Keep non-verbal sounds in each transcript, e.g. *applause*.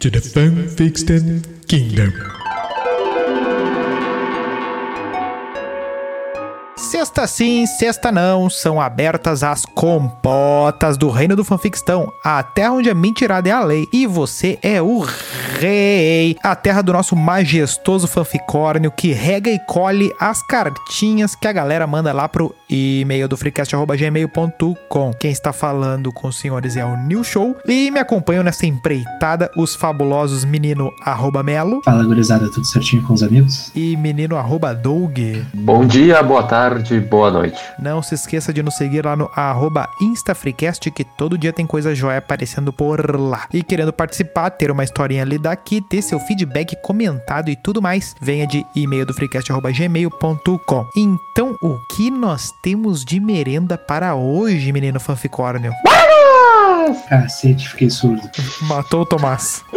to the Fun Fixed Kingdom. Sexta sim, sexta não, são abertas as compotas do reino do fanfictão, a terra onde a mentirada é a lei e você é o rei, a terra do nosso majestoso fanficórnio que rega e colhe as cartinhas que a galera manda lá pro e-mail do freecast.gmail.com. Quem está falando com os senhores é o New Show e me acompanham nessa empreitada os fabulosos menino arroba melo Fala, gurizada, tudo certinho com os amigos? e menino arroba Doug. Bom dia, boa tarde, boa noite. Não se esqueça de nos seguir lá no arroba InstaFreecast, que todo dia tem coisa jóia aparecendo por lá. E querendo participar, ter uma historinha lida aqui, ter seu feedback comentado e tudo mais, venha de e-mail do freecast.gmail.com. Então, o que nós temos de merenda para hoje, menino fanficórnio? Cacete, fiquei surdo. Matou o Tomás. *laughs*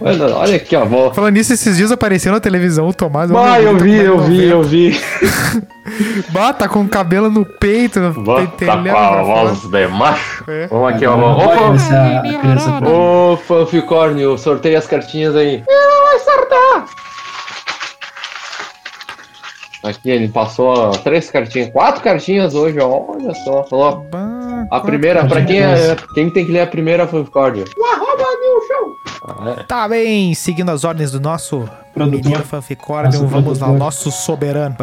Olha, olha aqui, ó. Vou... Falando nisso, esses dias apareceu na televisão o Tomás. Ah, eu vi, eu vi, eu *laughs* vi. Bah, tá com o cabelo no peito. Vou tá pentelhando com a voz de macho. É. Vamos aqui, ó. Agora vai Ô, começar a criança ô, fanficórnio, sorteia as cartinhas aí. Aqui, ele passou três cartinhas, quatro cartinhas hoje, ó. Olha só. Falou. Bah, A primeira, pra quem é. Quem tem que ler a primeira fanficórnio? O arroba New Show. Tá bem, seguindo as ordens do nosso Produtor. Nosso vamos lá, nosso soberano.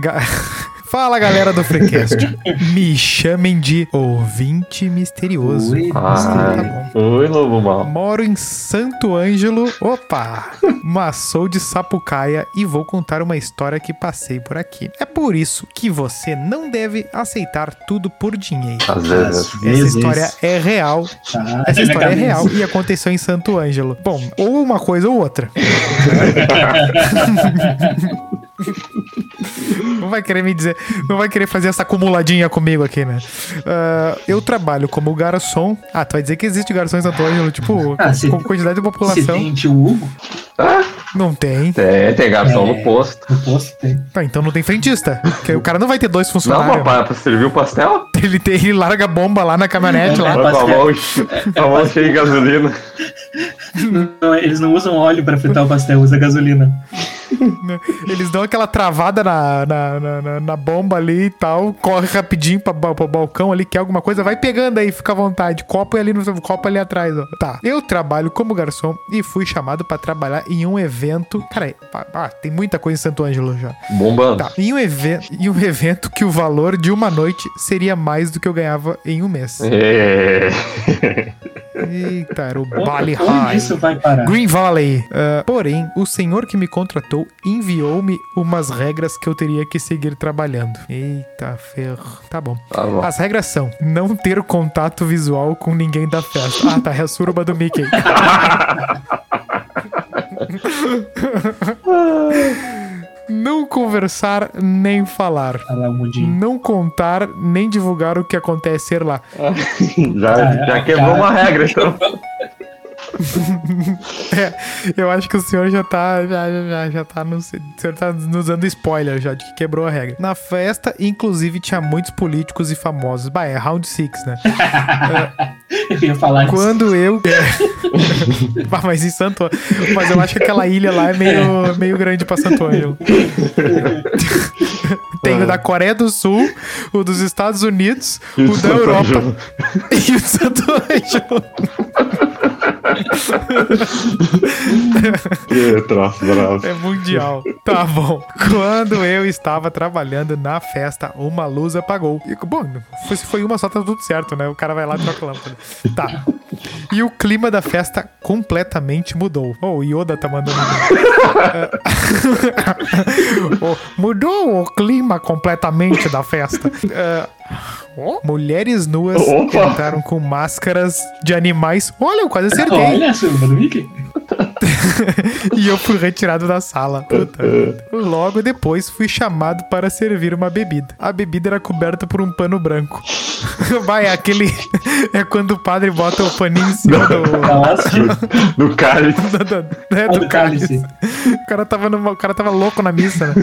Ga- *laughs* Fala galera do Freecast, *laughs* me chamem de ouvinte misterioso. Oi, Ah, tá Oi, lobo mal. Moro em Santo Ângelo, opa, mas sou de Sapucaia e vou contar uma história que passei por aqui. É por isso que você não deve aceitar tudo por dinheiro. Às vezes. Essa história é real Tá, essa na história é real e aconteceu em Santo Ângelo. Bom, ou uma coisa ou outra. *laughs* não vai querer me dizer, não vai querer fazer essa acumuladinha comigo aqui, né? Ah, eu trabalho como garçom. Ah, tu vai dizer que existe garçom em Santo Ângelo, tipo, Ah, se- com quantidade de Se população. tem tio Hugo, Ah, Não tem. tem, tem garçom É. no posto. no posto tem. Tá, então não tem frentista. O cara não vai ter dois Não, funcionários. papai, pra servir o pastel? *laughs* ele, tem, ele larga a bomba lá na caminhonete É, lá. é. Com a mão, com a mão cheia de gasolina. *laughs* Não, eles não usam óleo pra fritar o pastel, usa gasolina. *laughs* né? Eles dão aquela travada na, na, na, na- bomba ali e tal, corre rapidinho pra, pro balcão ali, quer alguma coisa, vai pegando aí, fica à vontade. Copo é ali no copo ali atrás, ó. Tá. Eu trabalho como garçom e fui chamado pra trabalhar em um evento. Cara, ah, tem muita coisa em Santo Ângelo já. Bombando. Tá. Em um, evento, em um evento que o valor de uma noite seria mais do que eu ganhava em um mês. É. *laughs* Eita, era o Valley Onde High. isso vai parar? Green Valley. Ah, porém, o senhor que me contratou enviou-me umas regras que eu teria que seguir trabalhando. Eita ferro. Tá bom. Tá bom. As regras são não ter contato visual com ninguém da festa. Ah, tá. É a suruba do Mickey. *laughs* *laughs* *laughs* não conversar nem falar. Não contar nem divulgar o que acontecer lá. *laughs* Já, já quebrou uma regra, então. *laughs* É, eu acho que o senhor já tá. Já, já, já tá no, o senhor tá nos dando spoiler já de que quebrou a regra. Na festa, inclusive, tinha muitos políticos e famosos. Bah, é round six, né? *laughs* Eu ia falar isso. Quando eu. *laughs* Bah, mas em Santo Mas eu acho que aquela ilha lá é meio, meio grande pra Santo Ângelo. Tem o da Coreia do Sul, o dos Estados Unidos, E o o da Europa e o de Santo Ângelo. Troço bravo. É mundial. Tá bom. Quando eu estava trabalhando na festa, uma luz apagou. E, bom, se foi uma só, tá tudo certo, né? O cara vai lá e troca a lâmpada. Tá. E o clima da festa completamente mudou. Oh, o Yoda tá mandando. *laughs* Mudou o clima completamente da festa. É, oh, mulheres nuas Opa! entraram com máscaras de animais. Olha, eu quase acertei. Olha Mickey. *laughs* e eu fui retirado da sala. Puta. Logo depois fui chamado para servir uma bebida. A bebida era coberta por um pano branco. *laughs* Vai, é aquele. *laughs* É quando o padre bota o paninho em cima do. Do cálice. do, do, Olha do o cálice. cálice. O cara, tava numa- o cara tava louco na missa, né?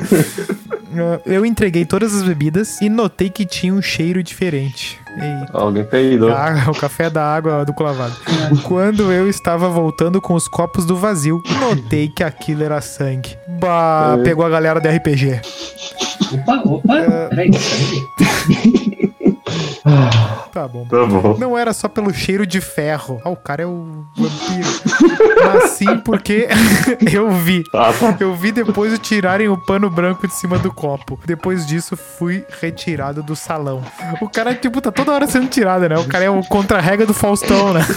Eu entreguei todas as bebidas e notei que tinha um cheiro diferente. Eita. Alguém peidou. Ah, o café da água do lavado. Quando eu estava voltando com os copos do vazio, notei que aquilo era sangue. Bah, É. pegou a galera do RPG. Opa, opa. Peraí, peraí. *laughs* Tá bom. Tá bom. Não era só pelo cheiro de ferro. Ah, o cara é o vampiro. *laughs* Mas sim porque *laughs* eu vi. Ah, tá. Eu vi depois de tirarem o pano branco de cima do copo. Depois disso, fui retirado do salão. O cara, tipo, tá toda hora sendo tirado, né? O cara é o contra-rega do Faustão, né? *laughs*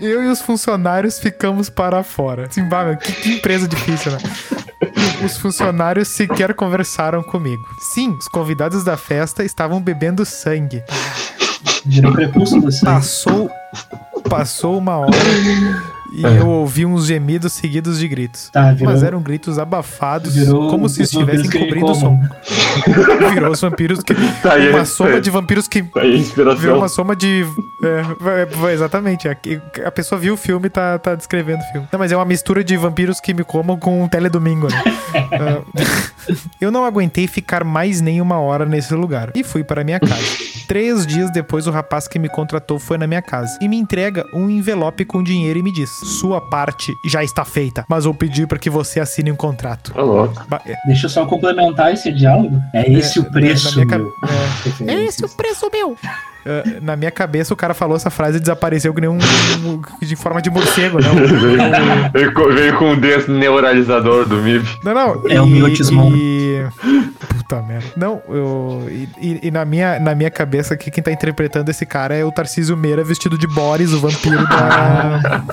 Eu e os funcionários ficamos para fora. Sim, bah, meu, que, que empresa difícil, né? Os funcionários sequer conversaram comigo. Sim, os convidados da festa estavam bebendo sangue. Passou, passou uma hora e eu ouvi uns gemidos seguidos de gritos. Tá, virou. Mas eram gritos abafados, Virou como se estivessem cobrindo o som. Virou os vampiros que. Tá uma é, soma é. de vampiros que. Tá. Virou uma soma de. É, exatamente. A, a pessoa viu o filme e tá, tá descrevendo o filme. Não, mas é uma mistura de vampiros que me comam com um teledomingo, né? Ah, *laughs* eu não aguentei ficar mais nem uma hora nesse lugar e fui para minha casa. Três dias depois, o rapaz que me contratou foi na minha casa e me entrega um envelope com dinheiro e me diz: Sua parte já está feita, mas vou pedir para que você assine um contrato. Tá louco. Ba- é, Deixa eu só complementar esse diálogo. É esse o na preço, minha ca- meu. é, Referências. preço meu. Ah, na minha cabeça, o cara falou essa frase e desapareceu que nem um, um- de forma de morcego, né? *laughs* Um- Veio com, veio com o desneuralizador do MIB. Não, não. É o miotismão. E... Puta merda. Não, eu. E, e- e na, minha, na minha cabeça, que quem tá interpretando esse cara é o Tarcísio Meira vestido de Boris, o vampiro da. *laughs*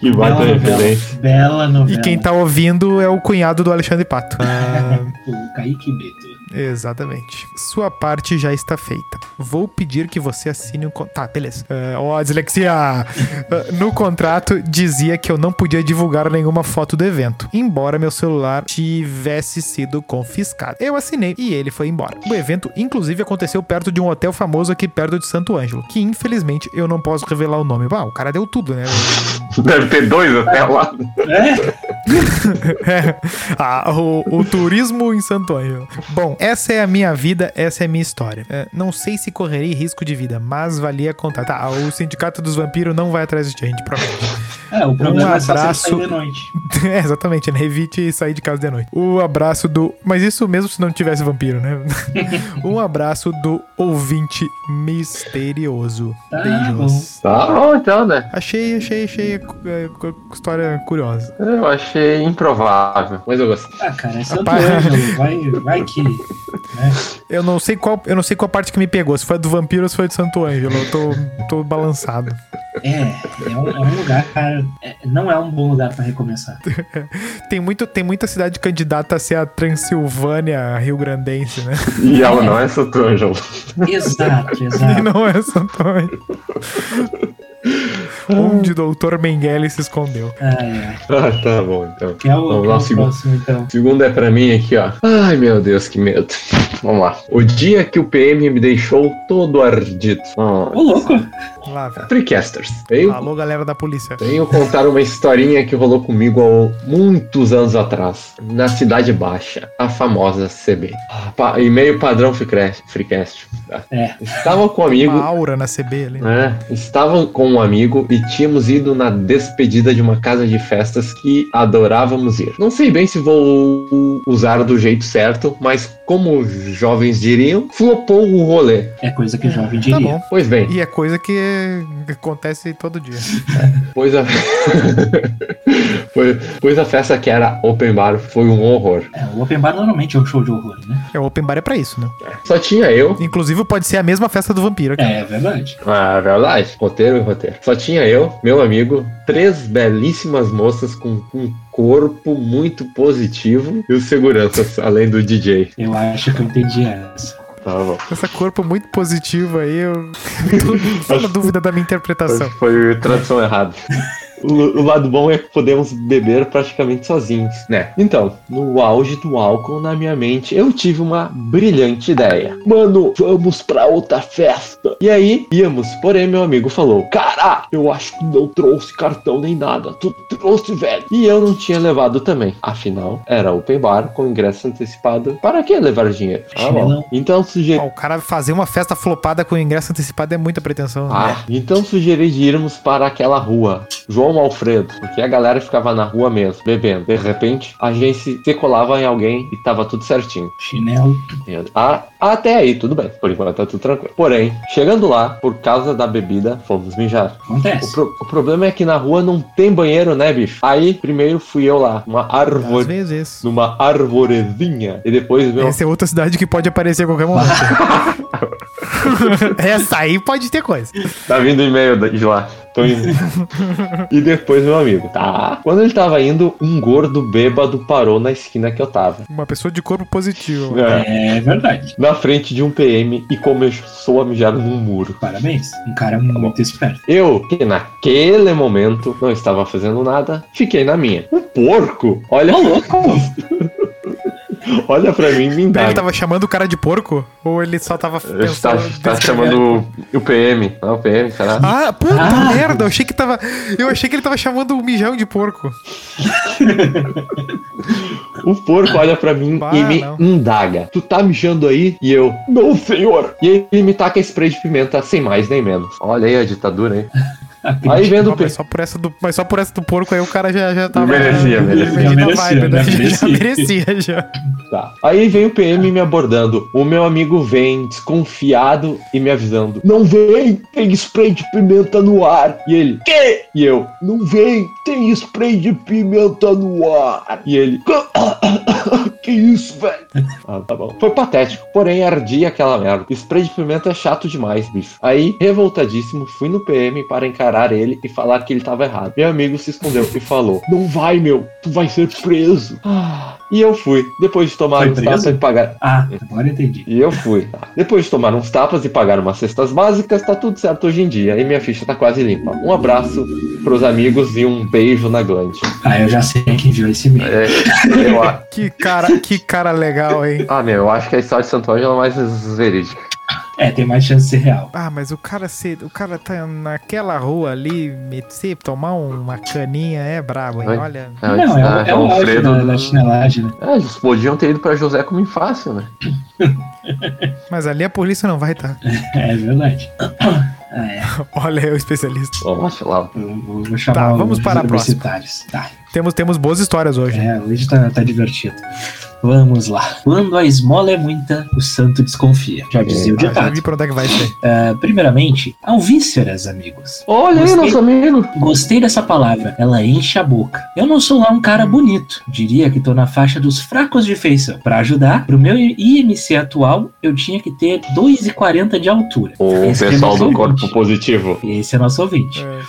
Que baita Bela novela. referência. Bela novela. e quem tá ouvindo é o cunhado do Alexandre Pato. Ah, O Kaique Beto. Exatamente. Sua parte já está feita. Vou pedir que você assine um. con- Tá, beleza. Ó, dislexia! *laughs* Ah, no contrato dizia que eu não podia divulgar nenhuma foto do evento, embora meu celular tivesse sido confiscado. Eu assinei e ele foi embora. O evento, inclusive, aconteceu perto de um hotel famoso aqui perto de Santo Ângelo, que infelizmente eu não posso revelar o nome. Ah, o cara deu tudo, né? *laughs* Deve ter dois até lá. É? *laughs* É. Ah, o, o turismo em Santo Ângelo. Bom, essa é a minha vida, essa é a minha história. É, não sei se correrei risco de vida, mas valia contar. Tá, o Sindicato dos Vampiros não vai atrás de gente, promete. É, o problema Um é só abraço. você sair de noite. *laughs* É, exatamente, né? Evite sair de casa de noite. O abraço do. Mas isso mesmo se não tivesse vampiro, né? *laughs* um abraço do ouvinte misterioso. Tá Beijos. Tá bom, então, né? Achei, achei, achei é, cu- história curiosa. Eu achei improvável, mas eu gostei. Ah, cara, é Santo Rapaz. Ângelo. Vai, vai que. Né? Eu não sei qual, eu não sei qual parte que me pegou, se foi do vampiro ou se foi do Santo Ângelo. Eu tô, tô balançado. É, é um, é um lugar, cara. é- não é um bom lugar pra recomeçar. *laughs* Tem, muito, tem muita cidade candidata a ser a Transilvânia Rio Grandense, né? E ela não é Santo Ângelo. Exato, *laughs* E exato. não é Santo Ângelo. Onde o Doutor Mengele se escondeu. Ai, ai. Ah, tá bom, então. Que é o, Vamos que é lá, o segundo. próximo, então. O segundo é pra mim aqui, ó. Ai, meu Deus, que medo. *laughs* Vamos lá. O dia que o PM me deixou todo ardido. Ah, Ô, louco! Lá, velho. Tricasters. Venho, Alô, galera da polícia. venho contar uma historinha que rolou comigo há muitos anos atrás. Na Cidade Baixa. A famosa CB. Ah, pa- E-mail padrão Freecast. É. Estava com um amigo. Uma aura na CB ali. É, estava com um amigo e tínhamos ido na despedida de uma casa de festas que adorávamos ir. Não sei bem se vou usar do jeito certo, mas como os jovens diriam, flopou o rolê. É coisa que jovem Tá diria. bom. Pois bem, E é coisa que acontece todo dia. *laughs* pois a... *laughs* Foi- pois a festa que era open bar foi um horror. É, o Open Bar normalmente é um show de horror, né? É, o Open Bar é pra isso, né? Só tinha eu. Inclusive pode ser a mesma festa do vampiro aqui. É, é verdade. Ah, verdade. Roteiro e roteiro. Só tinha eu, meu amigo, três belíssimas moças com um corpo muito positivo e os seguranças, além do DJ. Eu acho que eu entendi essa. Tá bom. Essa corpo muito positivo aí, eu *laughs* tô, na dúvida da minha interpretação. Foi, foi tradução errada. *laughs* o, o lado bom é que podemos beber praticamente sozinhos, né? Então, no auge do álcool na minha mente, eu tive uma brilhante ideia. Mano, vamos pra outra festa. E aí, íamos, porém, meu amigo falou: Cara, eu acho que não trouxe cartão nem nada. Tu trouxe, velho. E eu não tinha levado também. Afinal, era open bar com ingresso antecipado. Para que levar dinheiro? Ah, bom. Então sugeri. O cara fazer uma festa flopada com ingresso antecipado é muita pretensão. né? Ah, então sugeri de irmos para aquela rua, João Alfredo, porque a galera ficava na rua mesmo, bebendo. De repente, a gente se colava em alguém e tava tudo certinho. Chinelo. Ah, até aí, tudo bem. Por enquanto tá tudo tranquilo. Porém, chegando lá, por causa da bebida, fomos mijar. O, Acontece. pro- o problema é que na rua não tem banheiro, né, bicho? Aí, primeiro fui eu lá, uma Às árvore, vezes. numa arvorezinha. E depois meu. Essa é outra cidade que pode aparecer a qualquer momento. *laughs* *laughs* Essa aí pode ter coisa. Tá vindo e-mail de lá. Tô indo. e depois meu amigo. Tá. Quando ele tava indo, um gordo bêbado parou na esquina que eu tava. Uma pessoa de corpo positivo. É, É verdade. na frente de um PM e começou a mijar num muro. Parabéns. Um cara muito esperto. Eu, que naquele momento não estava fazendo nada, fiquei na minha. Um porco? Olha, *laughs* olha pra mim e me Ele indaga. tava chamando o cara de porco? Ou ele só tava Ele Tá, tá chamando o, o PM. Não, o PM, será? Ah, puta Ah. merda, eu achei que tava. Eu achei que ele tava chamando o mijão de porco. *laughs* O porco olha pra mim Bah, e me não. indaga. Tu tá mijando aí? E eu, não, senhor. E ele me taca spray de pimenta sem mais nem menos. Olha aí a ditadura aí. *laughs* Aí vendo o PM. mas, só por essa do, mas só por essa do porco aí o cara já, já tava. Merecia, merecia. na Merecia, vibe, né? né? *laughs* Já Merecia. merecia já. Tá. Aí vem o PM me abordando. O meu amigo vem desconfiado e me avisando: Não vem, tem spray de pimenta no ar. E ele: Que? E eu: Não vem, tem spray de pimenta no ar. E ele: *laughs* Que isso, velho? Ah, tá bom. Foi patético, porém ardia aquela merda. Spray de pimenta é chato demais, bicho. Aí, revoltadíssimo, fui no PM para encarar ele e falar que ele tava errado. Meu amigo se escondeu e falou: Não vai, meu, tu vai ser preso. Ah, E eu fui. Depois de tomar Foi uns preso? tapas e pagar. Ah, agora entendi. E eu fui. tá? Depois de tomar uns tapas e pagar umas cestas básicas, tá tudo certo hoje em dia. E minha ficha tá quase limpa. Um abraço pros amigos e um beijo na glande. Ah, eu já sei quem enviou esse e-mail. É, eu, *laughs* Que cara, que cara legal, hein? ah, meu, eu acho que a história de Santo Ângelo é mais verídica. É, tem mais chance de ser real. Ah, mas o cara se, o cara tá naquela rua ali, me- se tomar uma caninha é brabo, hein? Oi? Olha. Ah, Não, é, o- ah, é o Alfredo- da, da chinelagem, né? É, eles podiam ter ido pra José como fácil, né? *laughs* Mas ali a polícia não vai, tá? É verdade. *coughs* Ah, é. Olha o especialista. Lá. Eu vou, vou chamar Tá, vamos os para a próxima. universitários. Tá. Temos, temos boas histórias hoje. É, hoje tá, tá divertido. Vamos lá. Quando a esmola é muita, o santo desconfia. Já dizia o já ditado. vi pra onde é que vai aí. Ah, primeiramente, alvíceras, amigos. Olha aí, Gostei. nosso amigo. Gostei dessa palavra, ela enche a boca. Eu não sou lá um cara bonito, diria que tô na faixa dos fracos de feição. Pra ajudar, pro meu IMC atual, eu tinha que ter 2,40 de altura. O Esse é pessoal nosso do corpo ouvinte. positivo. Esse é nosso ouvinte. É.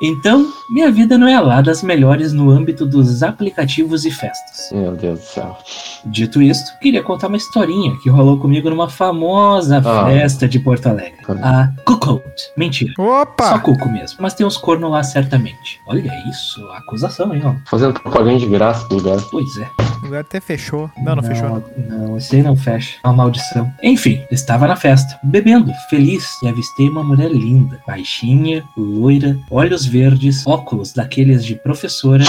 Então, minha vida não é lá das melhores no âmbito dos aplicativos e festas. Meu Deus do céu. Dito isto, queria contar uma historinha que rolou comigo numa famosa Ah. festa de Porto Alegre. A Cuckout. Mentira. Só Opa! cuco mesmo. Mas tem uns cornos lá certamente. Olha isso, acusação, hein, ó. Fazendo propaganda de graça pro lugar. Pois é. O lugar até fechou. Não, não, fechou. Não. Não, esse aí não fecha. É uma maldição. Enfim, estava na festa, bebendo, feliz, e avistei uma mulher linda, baixinha, loira, olhos verdes, óculos daqueles de professora,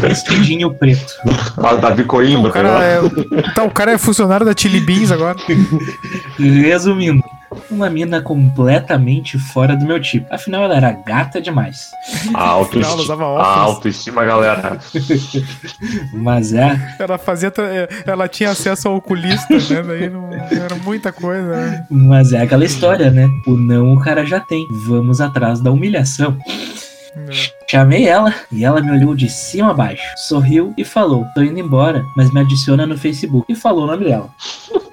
vestidinho preto. Ah, Davi Coimbra, O cara, é, tá, o cara é funcionário da Chili Beans agora. Resumindo, uma mina completamente fora do meu tipo. Afinal, ela era gata demais. A autoestima, a óculos. autoestima, galera. Mas é, Ela fazia. tra- Ela tinha acesso ao oculista, né? Daí não era muita coisa, né? mas é aquela história, né? O não o cara já tem. Vamos atrás da humilhação. É. Chamei ela e ela me olhou de cima a baixo, sorriu e falou: Tô indo embora, mas me adiciona no Facebook. E falou o nome dela.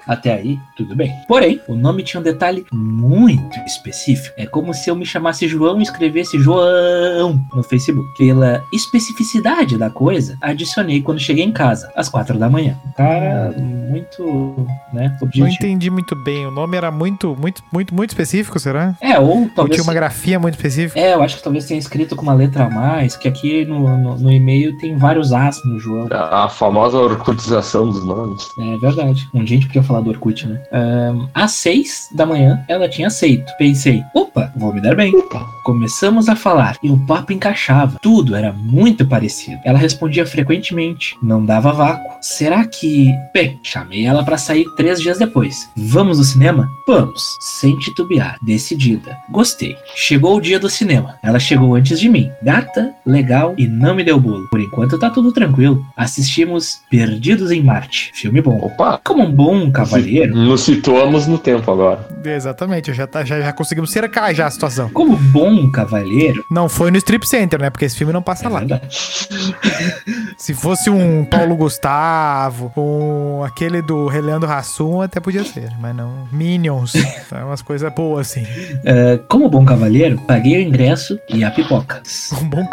Até aí, tudo bem. Porém, o nome tinha um detalhe muito específico. É como se eu me chamasse João e escrevesse João no Facebook. Pela especificidade da coisa, adicionei quando cheguei em casa, às quatro da manhã. Cara muito, né, Não objetivo. entendi muito bem. O nome era muito, muito, muito, muito específico, será? É, ou Ou talvez. tinha uma grafia muito específica? É, eu acho que talvez tenha escrito com uma letra mais, que aqui no, no, no e-mail tem vários As no João. A famosa orcutização dos nomes. É verdade. Um dia a gente podia falar do Orkut, né? Ahn, às seis da manhã, ela tinha aceito. Pensei, opa, vou me dar bem. Opa. Começamos a falar e o papo encaixava. Tudo era muito parecido. Ela respondia frequentemente, não dava vácuo. Será que. Bem, chamei ela pra sair três dias depois. Vamos no cinema? Vamos. Sem titubear, decidida. Gostei. Chegou o dia do cinema. Ela chegou antes de mim. Gata, legal e não me deu bolo. Por enquanto tá tudo tranquilo. Assistimos Perdidos em Marte. Filme bom. Opa. Como um bom cavalheiro, Nos situamos no tempo agora. Exatamente, já, tá, já, já conseguimos cercar já a situação. como bom cavalheiro, Não foi no Strip Center, né? Porque esse filme não passa é lá. *laughs* Se fosse um Paulo Gustavo, um aquele do Relendo Rassum, até podia ser, mas não. Minions. *laughs* É umas coisas boas, assim. É, como bom cavalheiro, paguei o ingresso e a pipoca. Um bom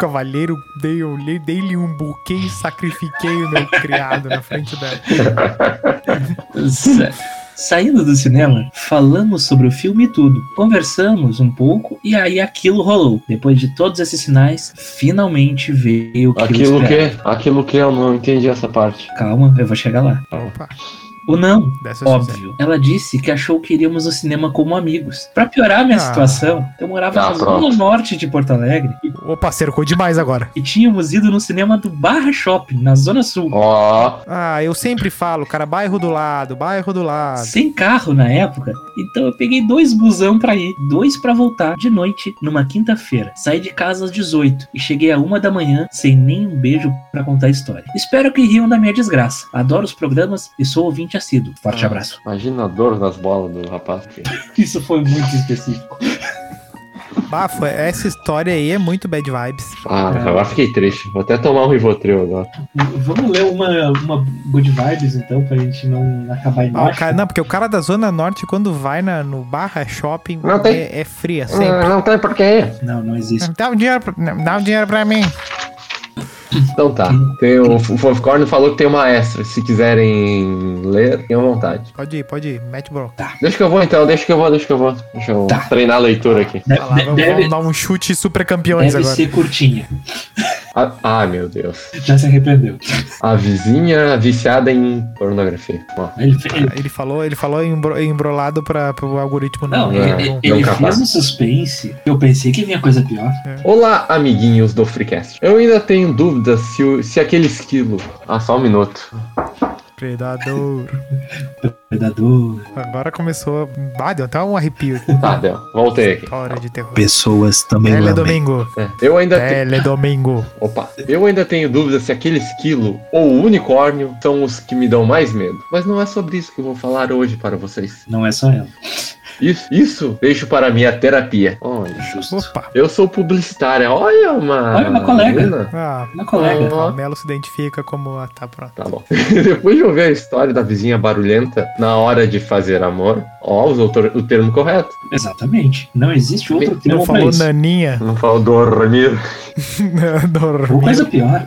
dei- lhe- dei-lhe um buquê e sacrifiquei o meu criado na frente dela. *laughs* Sa- Saindo do cinema, falamos sobre o filme e tudo. Conversamos um pouco e aí aquilo rolou. Depois de todos esses sinais, finalmente veio o que eu Aquilo que? Aquilo que eu não entendi essa parte. Calma, eu vou chegar lá. Opa, O não, dessa óbvio. Ela disse que achou que iríamos ao cinema como amigos. Pra piorar minha Ah. situação, eu morava Ah, na zona norte de Porto Alegre e, Opa, cercou demais agora. e tínhamos ido no cinema do Barra Shopping, na zona sul. Ó, Ah, eu sempre falo, cara, bairro do lado, bairro do lado. Sem carro na época, então eu peguei dois busão pra ir, dois pra voltar de noite numa quinta-feira. Saí de casa às 18 e cheguei a uma da manhã sem nem um beijo pra contar a história. Espero que riam da minha desgraça. Adoro os programas e sou ouvinte assíduo. Forte abraço. imagina a dor nas bolas do rapaz. *laughs* Isso foi muito específico. Bafo, essa história aí é muito bad vibes. Ah, É. agora fiquei triste. Vou até tomar um Rivotril agora. Vamos ler uma, uma good vibes então, pra gente não acabar Ah, embaixo. cara, não, porque o cara da Zona Norte, quando vai na, no barra shopping, Não tem. é, é fria sempre. Ah, não tem porquê. Não, não existe. Dá um dinheiro, pra- dá um dinheiro pra mim. Então tá. Tem o, o Fofcorn falou que tem uma extra. Se quiserem ler, tenham vontade. Pode ir, pode ir, mete bro. Deixa que eu vou então, deixa que eu vou, deixa que eu vou. Deixa eu Tá. treinar a leitura aqui. De- Vai lá, de- vamos, deve vamos dar um chute super campeões deve agora. ser curtinha. Ah, ai meu Deus. Já se arrependeu. A vizinha viciada em pornografia. Ó, Ele, ele, Ele falou, ele falou embro- embrolado para o algoritmo não, não. ele, é, ele- não ele fez um suspense. Eu pensei que vinha coisa pior. Olá, amiguinhos do Freecast. Eu ainda tenho dúvidas se, o- se aquele esquilo. Ah, só um minuto. Predador. Predador. Agora começou. Ah, deu até um arrepio aqui. Tá, deu. Voltei aqui. História de terror. Pessoas também Teledomingo. É, Eu ainda tenho. Teledomingo. Opa, eu ainda tenho dúvidas se aquele esquilo ou o unicórnio são os que me dão mais medo. Mas não é sobre isso que eu vou falar hoje para vocês. Não é só ela. Isso, isso deixo para minha terapia. Olha, Justo. Opa. eu sou publicitária. Olha uma. Olha uma colega. menina. Ah, Uma colega. Ó. o Melo se identifica como. Ah, tá pronto. Tá bom. *laughs* Depois de ouvir a história da vizinha barulhenta na hora de fazer amor, ó, usou o ter- o termo correto. Exatamente. Não existe outro Não termo pra falou isso. naninha. Não falou dormir. Ou *laughs* Dormir. coisa pior.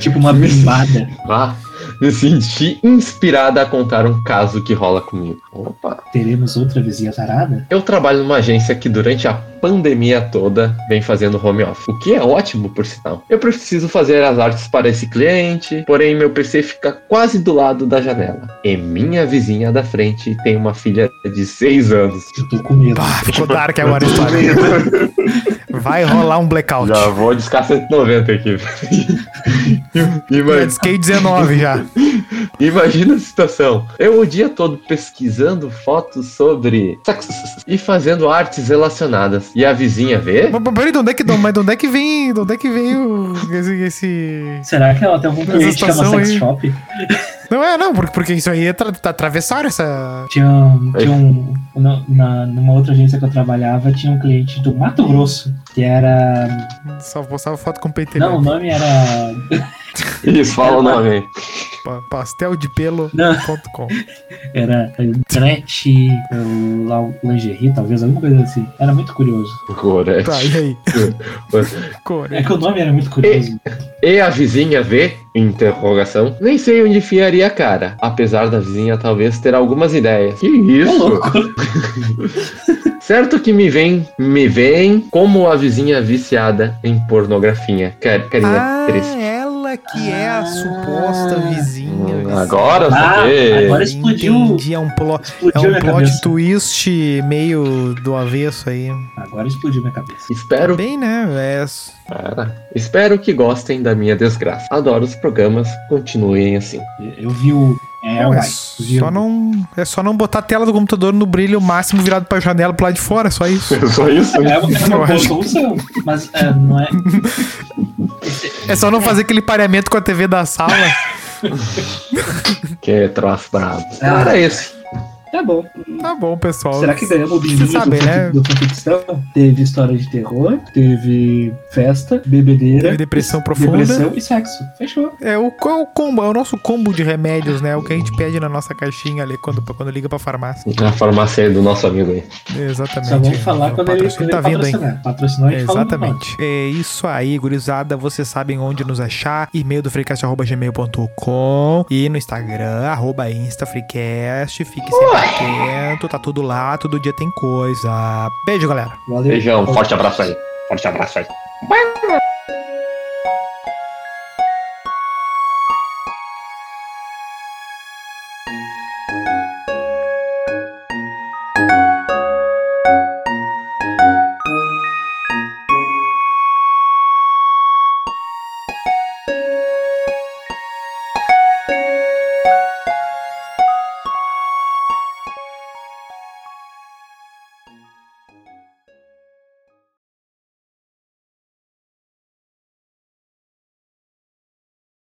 tipo uma bimbada. Ah, me senti inspirada a contar um caso que rola comigo. Opa. Teremos outra vizinha tarada? Eu trabalho numa agência que durante a pandemia toda vem fazendo home office, o que é ótimo por sinal. Eu preciso fazer as artes para esse cliente, porém meu PC fica quase do lado da janela. E minha vizinha da frente tem uma filha de 6 anos. Eu tô com medo. Ah, ficou dark agora a *laughs* história. *laughs* Vai rolar um blackout. Já vou discar 190 aqui. *laughs* Ima- Disquei 19 já. Imagina a situação. Eu o dia todo pesquisando fotos sobre sexo e fazendo artes relacionadas. E a vizinha vê? Mas, peraí, de onde é que, mas de onde é que vem. De onde é que vem o, esse, esse- Será que ela tem algum cliente que é uma sex aí. shop? Não é, não, porque, porque isso aí é tra tá atravessaram essa. Tinha, um- tinha um. na- Na, numa outra agência que eu trabalhava, tinha um cliente do Mato Grosso, que era. Só postava foto com peito. Não, o nome era. *laughs* Isso, fala o nome aí. Pa- PasteldePelo.com. Era Gretchen, lingerie, talvez, alguma coisa assim. Era muito curioso. Gorete. Tá, e aí? *laughs* É que o nome era muito curioso. E a vizinha vê? Interrogação. Nem sei onde fiaria a cara. Apesar da vizinha talvez ter algumas ideias. Que isso? louco. *laughs* Certo que me vem, me vem como a vizinha viciada em pornografia. Car carinha Ah, triste. Ela que é a Ah. suposta vizinha. Agora Ah, agora explodiu. Entendi, é um plot, é Explodiu um minha plot cabeça. twist meio do avesso aí. Agora explodiu minha cabeça. Espero, Bem, né? É, Cara, espero que gostem da minha desgraça. Adoro os programas, continuem assim. Eu vi o. É, Não, é só o- não, é só não botar a tela do computador no brilho máximo virado pra janela pro lado de fora, só isso. *laughs* Só isso? É é uma boa solução. Mas é, não é. *laughs* É só não fazer aquele pareamento com a TV da sala. *laughs* *laughs* Que troço brabo. Ah. Era esse. Tá bom. Tá bom, pessoal. Será que ganhamos o bimbinho Você sabe, do, né? do fanficção? Teve história de terror, teve festa, bebedeira, Teve depressão profunda. depressão e sexo. Fechou. É o, qual é o combo, é o nosso combo de remédios, né? O que a gente pede na nossa caixinha ali quando, quando liga pra farmácia. A farmácia aí do nosso amigo aí. Exatamente. Só vamos falar O quando ele, patrocínio quando tá vindo, hein? patrocinar. O nome. Exatamente. É isso aí, gurizada. Vocês sabem onde nos achar. E-mail do freecast.gmail.com e no Instagram, arroba instafreecast. Fique sempre atento, tá tudo lá, todo dia tem coisa. Beijo, galera. Valeu. Beijão, forte abraço aí. Forte abraço aí.